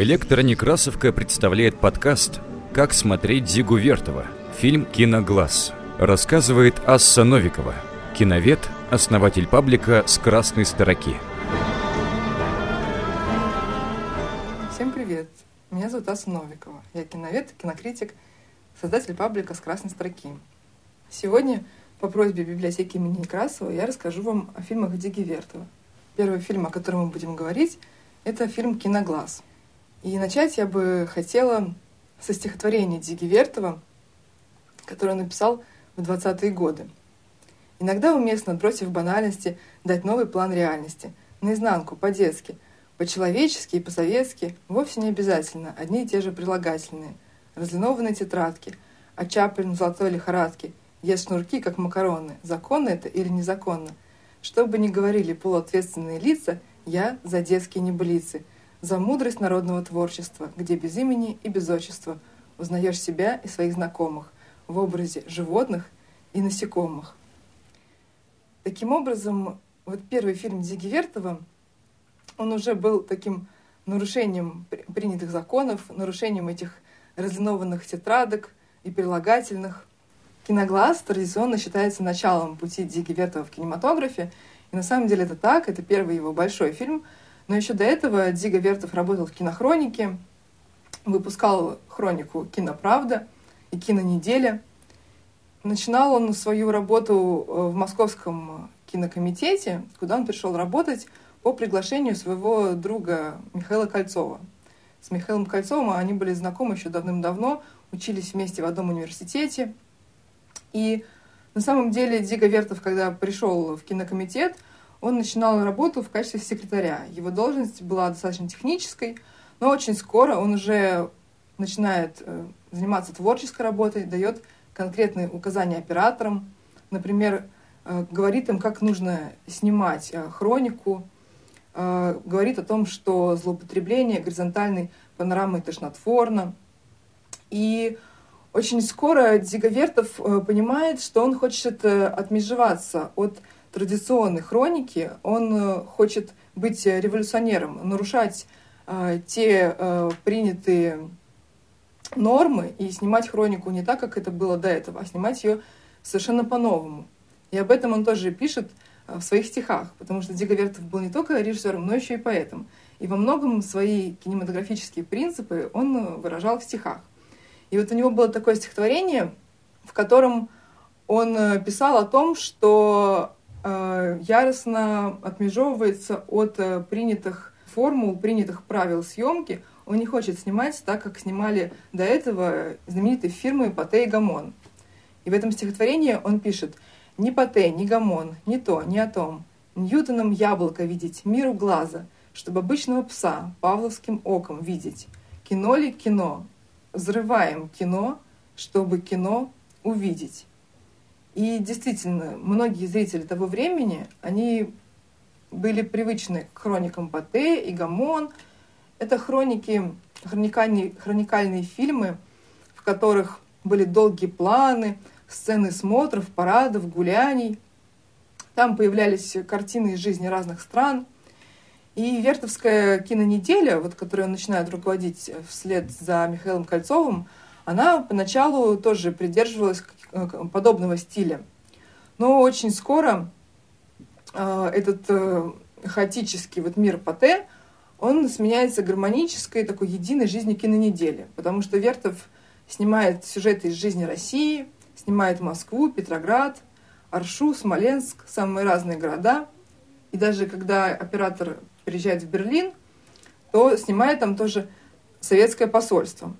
Электронекрасовка представляет подкаст «Как смотреть Зигу Вертова» Фильм «Киноглаз». Рассказывает Асса Новикова, киновед, основатель паблика «С красной строки». Всем привет! Меня зовут Асса Новикова. Я киновед, кинокритик, создатель паблика «С красной строки». Сегодня по просьбе библиотеки имени Некрасова я расскажу вам о фильмах Диги Вертова. Первый фильм, о котором мы будем говорить, это фильм «Киноглаз». И начать я бы хотела со стихотворения Диги Вертова который он написал в 20-е годы. Иногда уместно, бросив банальности, дать новый план реальности, наизнанку, по-детски, по-человечески и по-советски, вовсе не обязательно одни и те же прилагательные, разлинованные тетрадки, а Чаплин в золотой лихорадке, ест шнурки, как макароны, законно это или незаконно. Что бы ни говорили полуответственные лица, я за детские небылицы, за мудрость народного творчества, где без имени и без отчества узнаешь себя и своих знакомых, в образе животных и насекомых. Таким образом, вот первый фильм Зиги Вертова, он уже был таким нарушением принятых законов, нарушением этих разлинованных тетрадок и прилагательных. Киноглаз традиционно считается началом пути Диги Вертова в кинематографе. И на самом деле это так, это первый его большой фильм. Но еще до этого Дига Вертов работал в кинохронике, выпускал хронику «Киноправда», и кинонеделя. Начинал он свою работу э, в Московском кинокомитете, куда он пришел работать по приглашению своего друга Михаила Кольцова. С Михаилом Кольцовым они были знакомы еще давным-давно, учились вместе в одном университете. И на самом деле Дига Вертов, когда пришел в кинокомитет, он начинал работу в качестве секретаря. Его должность была достаточно технической, но очень скоро он уже начинает э, заниматься творческой работой, дает конкретные указания операторам, например, э, говорит им, как нужно снимать э, хронику, говорит о том, что злоупотребление горизонтальной панорамой тошнотворно. И очень скоро Дзиговертов понимает, что он хочет отмежеваться от традиционной хроники, он хочет быть революционером, нарушать те принятые нормы и снимать хронику не так, как это было до этого, а снимать ее совершенно по-новому. И об этом он тоже пишет э, в своих стихах, потому что Диго Вертов был не только режиссером, но еще и поэтом. И во многом свои кинематографические принципы он э, выражал в стихах. И вот у него было такое стихотворение, в котором он э, писал о том, что э, яростно отмежевывается от принятых формул, принятых правил съемки, он не хочет снимать так, как снимали до этого знаменитые фирмы Пате и Гамон. И в этом стихотворении он пишет «Ни Пате, ни Гамон, ни то, ни о том. Ньютоном яблоко видеть, миру глаза, чтобы обычного пса павловским оком видеть. Кино ли кино? Взрываем кино, чтобы кино увидеть». И действительно, многие зрители того времени, они были привычны к хроникам Пате и Гамон – это хроники, хроникальные, хроникальные фильмы, в которых были долгие планы, сцены смотров, парадов, гуляний. Там появлялись картины из жизни разных стран. И Вертовская кинонеделя, вот, которую он начинает руководить вслед за Михаилом Кольцовым, она поначалу тоже придерживалась подобного стиля. Но очень скоро э, этот э, хаотический вот мир Пате – он сменяется гармонической, такой единой жизнью кинонедели, потому что Вертов снимает сюжеты из жизни России, снимает Москву, Петроград, Аршу, Смоленск, самые разные города. И даже когда оператор приезжает в Берлин, то снимает там тоже советское посольство.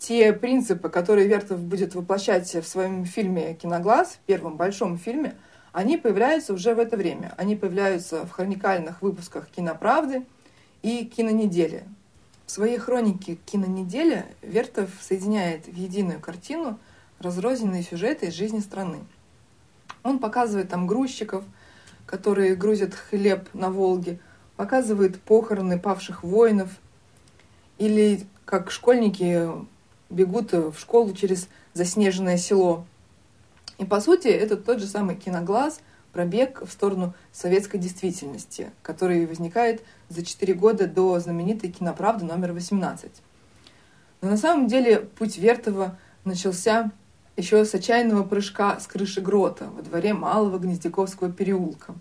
Те принципы, которые Вертов будет воплощать в своем фильме «Киноглаз», в первом большом фильме, они появляются уже в это время. Они появляются в хроникальных выпусках «Киноправды», и кинонедели. В своей хронике «Кинонеделя» Вертов соединяет в единую картину разрозненные сюжеты из жизни страны. Он показывает там грузчиков, которые грузят хлеб на Волге, показывает похороны павших воинов, или как школьники бегут в школу через заснеженное село. И по сути это тот же самый киноглаз пробег в сторону советской действительности, который возникает за 4 года до знаменитой киноправды номер 18. Но на самом деле путь Вертова начался еще с отчаянного прыжка с крыши грота во дворе Малого Гнездяковского переулка.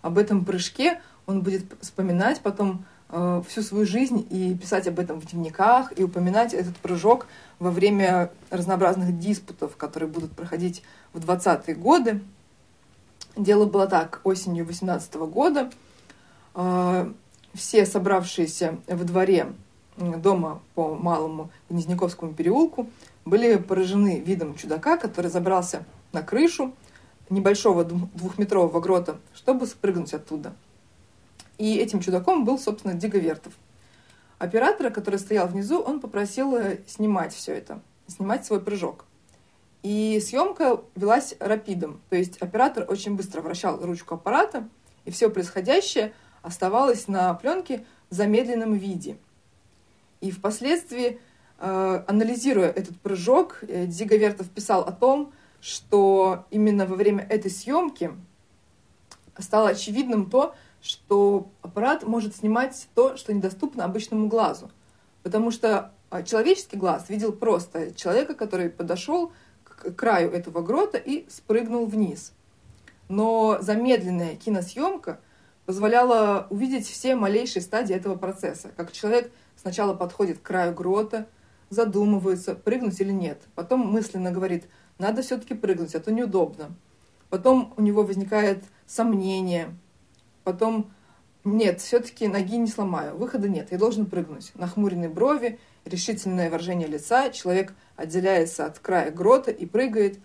Об этом прыжке он будет вспоминать потом э, всю свою жизнь и писать об этом в дневниках, и упоминать этот прыжок во время разнообразных диспутов, которые будут проходить в 20-е годы. Дело было так, осенью 18 года э, все собравшиеся в дворе дома по Малому Гнезняковскому переулку были поражены видом чудака, который забрался на крышу небольшого двухметрового грота, чтобы спрыгнуть оттуда. И этим чудаком был, собственно, Диговертов. Оператора, который стоял внизу, он попросил э, снимать все это, снимать свой прыжок. И съемка велась рапидом, то есть оператор очень быстро вращал ручку аппарата, и все происходящее оставалось на пленке в замедленном виде. И впоследствии Э, анализируя этот прыжок, э, Дига Вертов писал о том, что именно во время этой съемки стало очевидным то, что аппарат может снимать то, что недоступно обычному глазу. Потому что а, человеческий глаз видел просто человека, который подошел к краю этого грота и спрыгнул вниз. Но замедленная киносъемка позволяла увидеть все малейшие стадии этого процесса. Как человек сначала подходит к краю грота, задумывается, прыгнуть или нет. Потом мысленно говорит, надо все-таки прыгнуть, а то неудобно. Потом у него возникает сомнение. Потом, нет, все-таки ноги не сломаю, выхода нет, я должен прыгнуть. Нахмуренные брови, решительное выражение лица, человек отделяется от края грота и прыгает.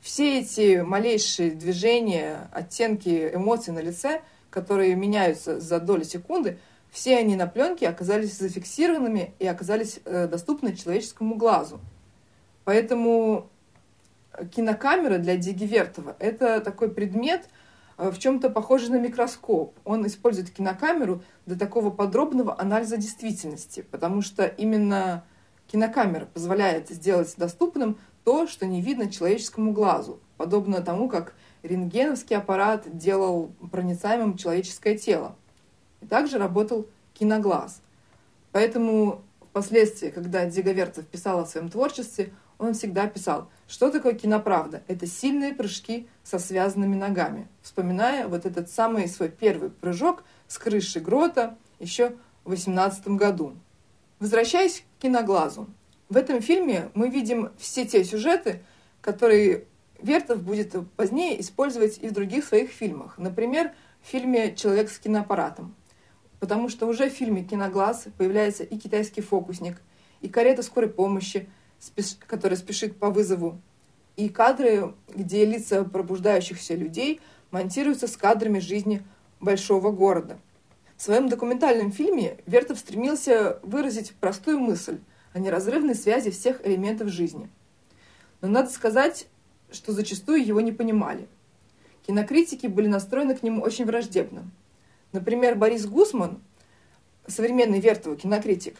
Все эти малейшие движения, оттенки эмоций на лице, которые меняются за доли секунды – все они на пленке оказались зафиксированными и оказались э, доступны человеческому глазу. Поэтому кинокамера для Дигивертова – это такой предмет, в чем-то похожий на микроскоп. Он использует кинокамеру для такого подробного анализа действительности, потому что именно кинокамера позволяет сделать доступным то, что не видно человеческому глазу, подобно тому, как рентгеновский аппарат делал проницаемым человеческое тело. И также работал киноглаз. Поэтому впоследствии, когда Диговерцев писал о своем творчестве, он всегда писал, что такое киноправда? Это сильные прыжки со связанными ногами. Вспоминая вот этот самый свой первый прыжок с крыши грота еще в 18 году. Возвращаясь к киноглазу. В этом фильме мы видим все те сюжеты, которые Вертов будет позднее использовать и в других своих фильмах. Например, в фильме «Человек с киноаппаратом» потому что уже в фильме «Киноглаз» появляется и китайский фокусник, и карета скорой помощи, которая спешит по вызову, и кадры, где лица пробуждающихся людей монтируются с кадрами жизни большого города. В своем документальном фильме Вертов стремился выразить простую мысль о неразрывной связи всех элементов жизни. Но надо сказать, что зачастую его не понимали. Кинокритики были настроены к нему очень враждебно – Например, Борис Гусман, современный Вертовый кинокритик,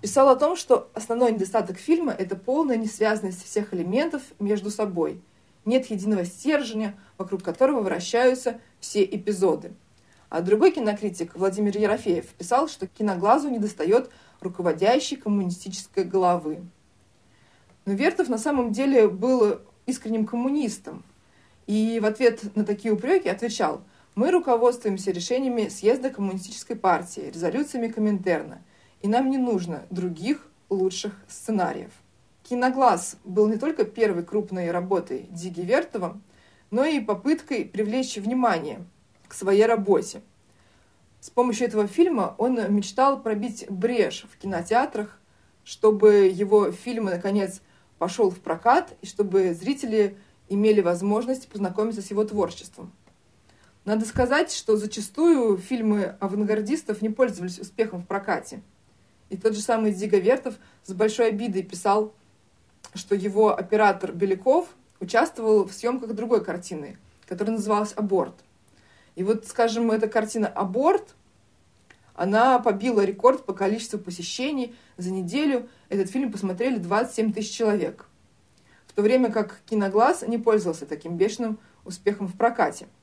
писал о том, что основной недостаток фильма – это полная несвязанность всех элементов между собой. Нет единого стержня, вокруг которого вращаются все эпизоды. А другой кинокритик, Владимир Ерофеев, писал, что киноглазу недостает руководящей коммунистической головы. Но Вертов на самом деле был искренним коммунистом. И в ответ на такие упреки отвечал – мы руководствуемся решениями съезда коммунистической партии, резолюциями Коминтерна, и нам не нужно других лучших сценариев. «Киноглаз» был не только первой крупной работой Диги Вертова, но и попыткой привлечь внимание к своей работе. С помощью этого фильма он мечтал пробить брешь в кинотеатрах, чтобы его фильм, наконец, пошел в прокат, и чтобы зрители имели возможность познакомиться с его творчеством. Надо сказать, что зачастую фильмы авангардистов не пользовались успехом в прокате. И тот же самый Дига Вертов с большой обидой писал, что его оператор Беляков участвовал в съемках другой картины, которая называлась «Аборт». И вот, скажем, эта картина «Аборт», она побила рекорд по количеству посещений. За неделю этот фильм посмотрели 27 тысяч человек. В то время как «Киноглаз» не пользовался таким бешеным успехом в прокате –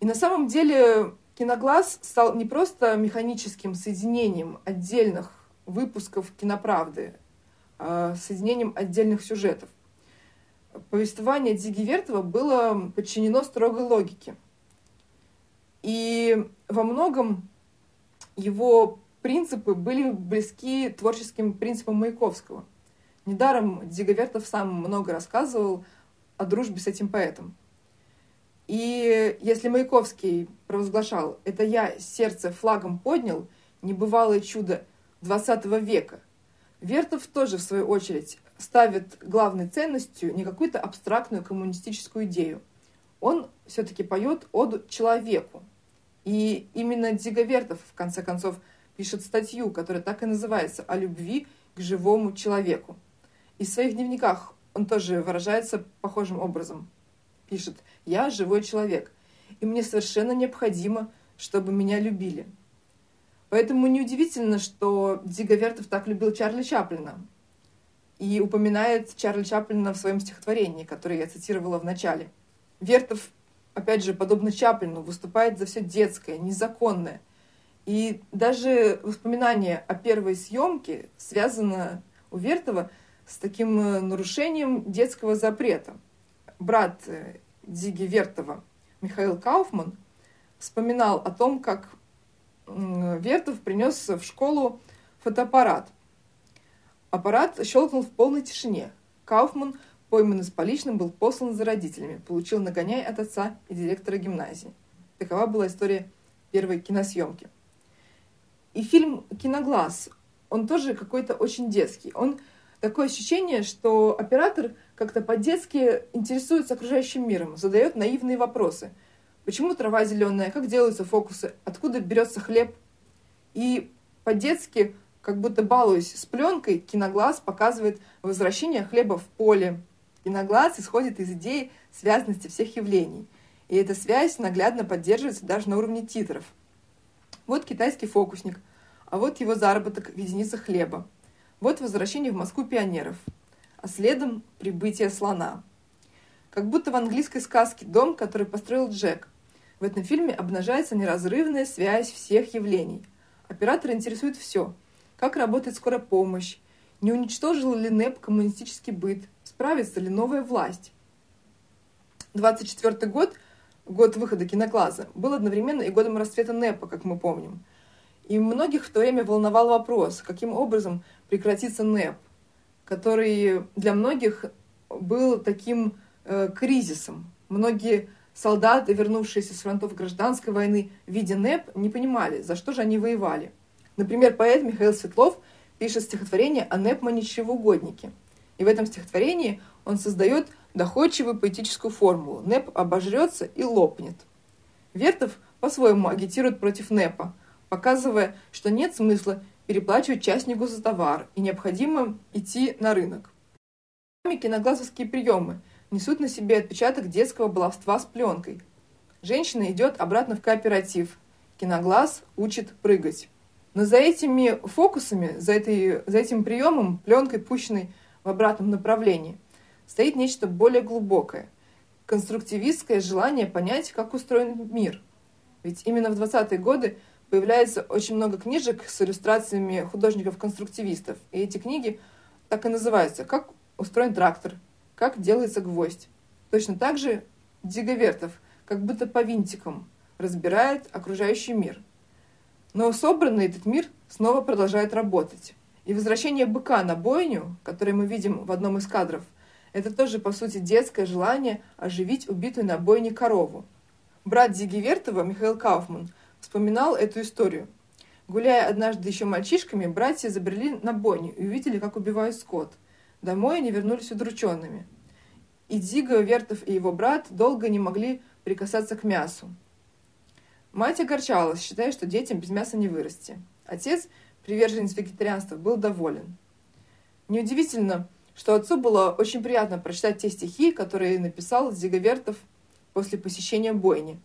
И на самом деле киноглаз стал не просто механическим соединением отдельных выпусков киноправды, а соединением отдельных сюжетов. Повествование Диги Вертова было подчинено строгой логике. И во многом его принципы были близки творческим принципам Маяковского. Недаром Диговертов сам много рассказывал о дружбе с этим поэтом. И если Маяковский провозглашал «это я сердце флагом поднял, небывалое чудо XX века», Вертов тоже, в свою очередь, ставит главной ценностью не какую-то абстрактную коммунистическую идею. Он все-таки поет оду человеку. И именно Дига Вертов, в конце концов, пишет статью, которая так и называется «О любви к живому человеку». И в своих дневниках он тоже выражается похожим образом. Пишет «Я живой человек, и мне совершенно необходимо, чтобы меня любили». Поэтому неудивительно, что Дига Вертов так любил Чарли Чаплина и упоминает Чарли Чаплина в своем стихотворении, которое я цитировала в начале. Вертов, опять же, подобно Чаплину, выступает за все детское, незаконное. И даже воспоминание о первой съемке связано у Вертова с таким э, нарушением детского запрета. Брат э, Диги Вертова, Михаил Кауфман, вспоминал о том, как Вертов принес в школу фотоаппарат. Аппарат щелкнул в полной тишине. Кауфман, пойманный с поличным, был послан за родителями, получил нагоняй от отца и директора гимназии. Такова была история первой киносъемки. И фильм «Киноглаз», он тоже какой-то очень детский. Он такое ощущение, что оператор как-то по-детски интересуется окружающим миром, задает наивные вопросы – Почему трава зеленая? Как делаются фокусы? Откуда берется хлеб? И по-детски, как будто балуясь с пленкой, киноглаз показывает возвращение хлеба в поле. Киноглаз исходит из идеи связанности всех явлений. И эта связь наглядно поддерживается даже на уровне титров. Вот китайский фокусник, а вот его заработок в единицах хлеба. Вот возвращение в Москву пионеров, а следом прибытие слона. Как будто в английской сказке «Дом, который построил Джек», в этом фильме обнажается неразрывная связь всех явлений. Оператора интересует все. Как работает скорая помощь, не уничтожил ли НЭП коммунистический быт, справится ли новая власть. 24 год, год выхода кинокласса, был одновременно и годом расцвета НЭПа, как мы помним. И многих в то время волновал вопрос, каким образом прекратится НЭП, который для многих был таким э, кризисом. Многие Солдаты, вернувшиеся с фронтов гражданской войны, видя НЭП, не понимали, за что же они воевали. Например, поэт Михаил Светлов пишет стихотворение о НЭП-маничевоугоднике. И в этом стихотворении он создает доходчивую поэтическую формулу «НЭП обожрется и лопнет». Вертов по-своему агитирует против НЭПа, показывая, что нет смысла переплачивать частнику за товар и необходимо идти на рынок. Киноглазовские приемы – несут на себе отпечаток детского баловства с пленкой. Женщина идет обратно в кооператив. Киноглаз учит прыгать. Но за этими фокусами, за, этой, за этим приемом, пленкой, пущенной в обратном направлении, стоит нечто более глубокое. Конструктивистское желание понять, как устроен мир. Ведь именно в 20-е годы появляется очень много книжек с иллюстрациями художников-конструктивистов. И эти книги так и называются «Как устроен трактор», как делается гвоздь. Точно так же Диговертов, как будто по винтикам, разбирает окружающий мир. Но собранный этот мир снова продолжает работать. И возвращение быка на бойню, которое мы видим в одном из кадров, это тоже, по сути, детское желание оживить убитую на бойне корову. Брат Дигивертова, Михаил Кауфман, вспоминал эту историю. Гуляя однажды еще мальчишками, братья забрели на бойню и увидели, как убивают скот – Домой они вернулись удрученными. И Дзига, Вертов и его брат долго не могли прикасаться к мясу. Мать огорчалась, считая, что детям без мяса не вырасти. Отец, приверженец вегетарианства, был доволен. Неудивительно, что отцу было очень приятно прочитать те стихи, которые написал Дзига Вертов после посещения бойни.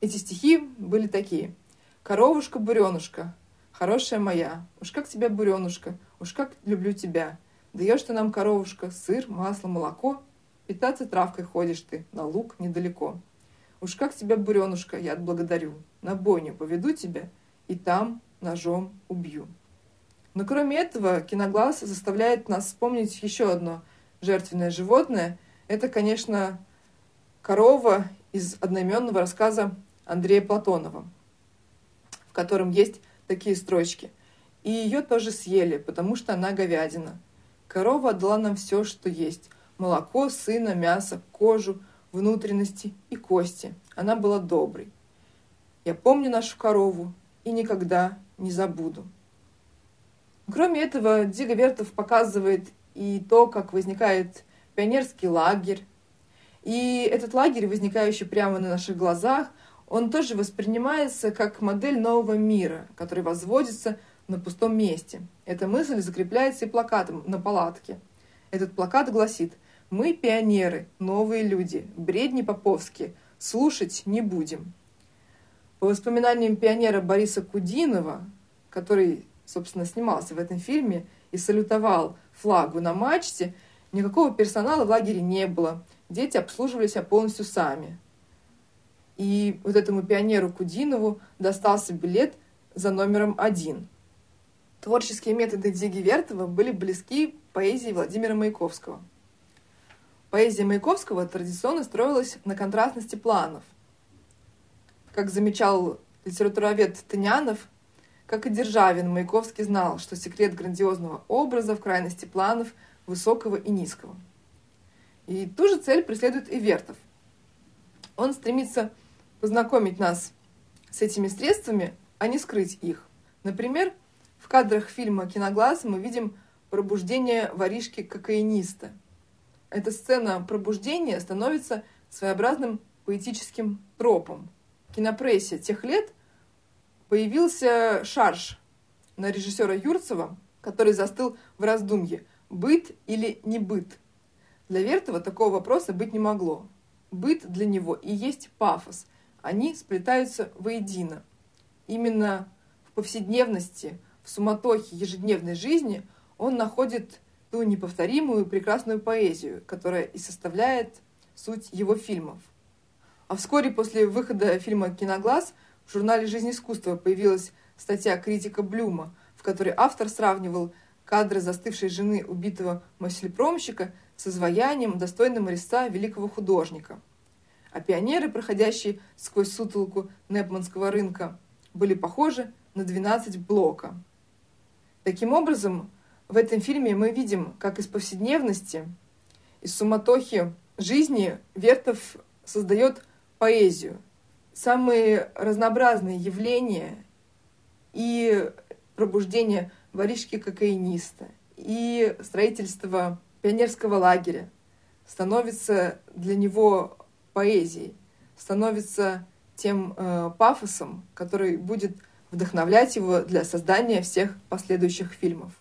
Эти стихи были такие. «Коровушка, буренушка, хорошая моя, уж как тебя, буренушка, уж как люблю тебя, Даешь ты нам, коровушка, сыр, масло, молоко, питаться травкой ходишь ты, на луг недалеко. Уж как тебя, буренушка, я отблагодарю. На бойню поведу тебя и там ножом убью. Но кроме этого, киноглаз заставляет нас вспомнить еще одно жертвенное животное. Это, конечно, корова из одноименного рассказа Андрея Платонова, в котором есть такие строчки. И ее тоже съели, потому что она говядина. Корова отдала нам все, что есть. Молоко, сына, мясо, кожу, внутренности и кости. Она была доброй. Я помню нашу корову и никогда не забуду. Кроме этого, Дига Вертов показывает и то, как возникает пионерский лагерь. И этот лагерь, возникающий прямо на наших глазах, он тоже воспринимается как модель нового мира, который возводится на пустом месте. Эта мысль закрепляется и плакатом на палатке. Этот плакат гласит «Мы пионеры, новые люди, бредни поповские, слушать не будем». По воспоминаниям пионера Бориса Кудинова, который собственно, снимался в этом фильме и салютовал флагу на мачте, никакого персонала в лагере не было. Дети обслуживали себя полностью сами. И вот этому пионеру Кудинову достался билет за номером один. Творческие методы Диги Вертова были близки поэзии Владимира Маяковского. Поэзия Маяковского традиционно строилась на контрастности планов. Как замечал литературовед Тынянов, как и Державин, Маяковский знал, что секрет грандиозного образа в крайности планов высокого и низкого. И ту же цель преследует и Вертов. Он стремится познакомить нас с этими средствами, а не скрыть их. Например, в кадрах фильма «Киноглаз» мы видим пробуждение воришки-кокаиниста. Эта сцена пробуждения становится своеобразным поэтическим тропом. В кинопрессе тех лет – появился шарж на режиссера Юрцева, который застыл в раздумье, быт или не быт. Для Вертова такого вопроса быть не могло. Быт для него и есть пафос. Они сплетаются воедино. Именно в повседневности, в суматохе ежедневной жизни он находит ту неповторимую прекрасную поэзию, которая и составляет суть его фильмов. А вскоре после выхода фильма «Киноглаз» В журнале «Жизнь искусства» появилась статья критика Блюма, в которой автор сравнивал кадры застывшей жены убитого маслепромщика с изваянием, достойным резца великого художника. А пионеры, проходящие сквозь сутолку Непманского рынка, были похожи на 12 блока. Таким образом, в этом фильме мы видим, как из повседневности, из суматохи жизни Вертов создает поэзию – самые разнообразные явления и пробуждение воришки-кокаиниста, и строительство пионерского лагеря становится для него поэзией, становится тем э, пафосом, который будет вдохновлять его для создания всех последующих фильмов.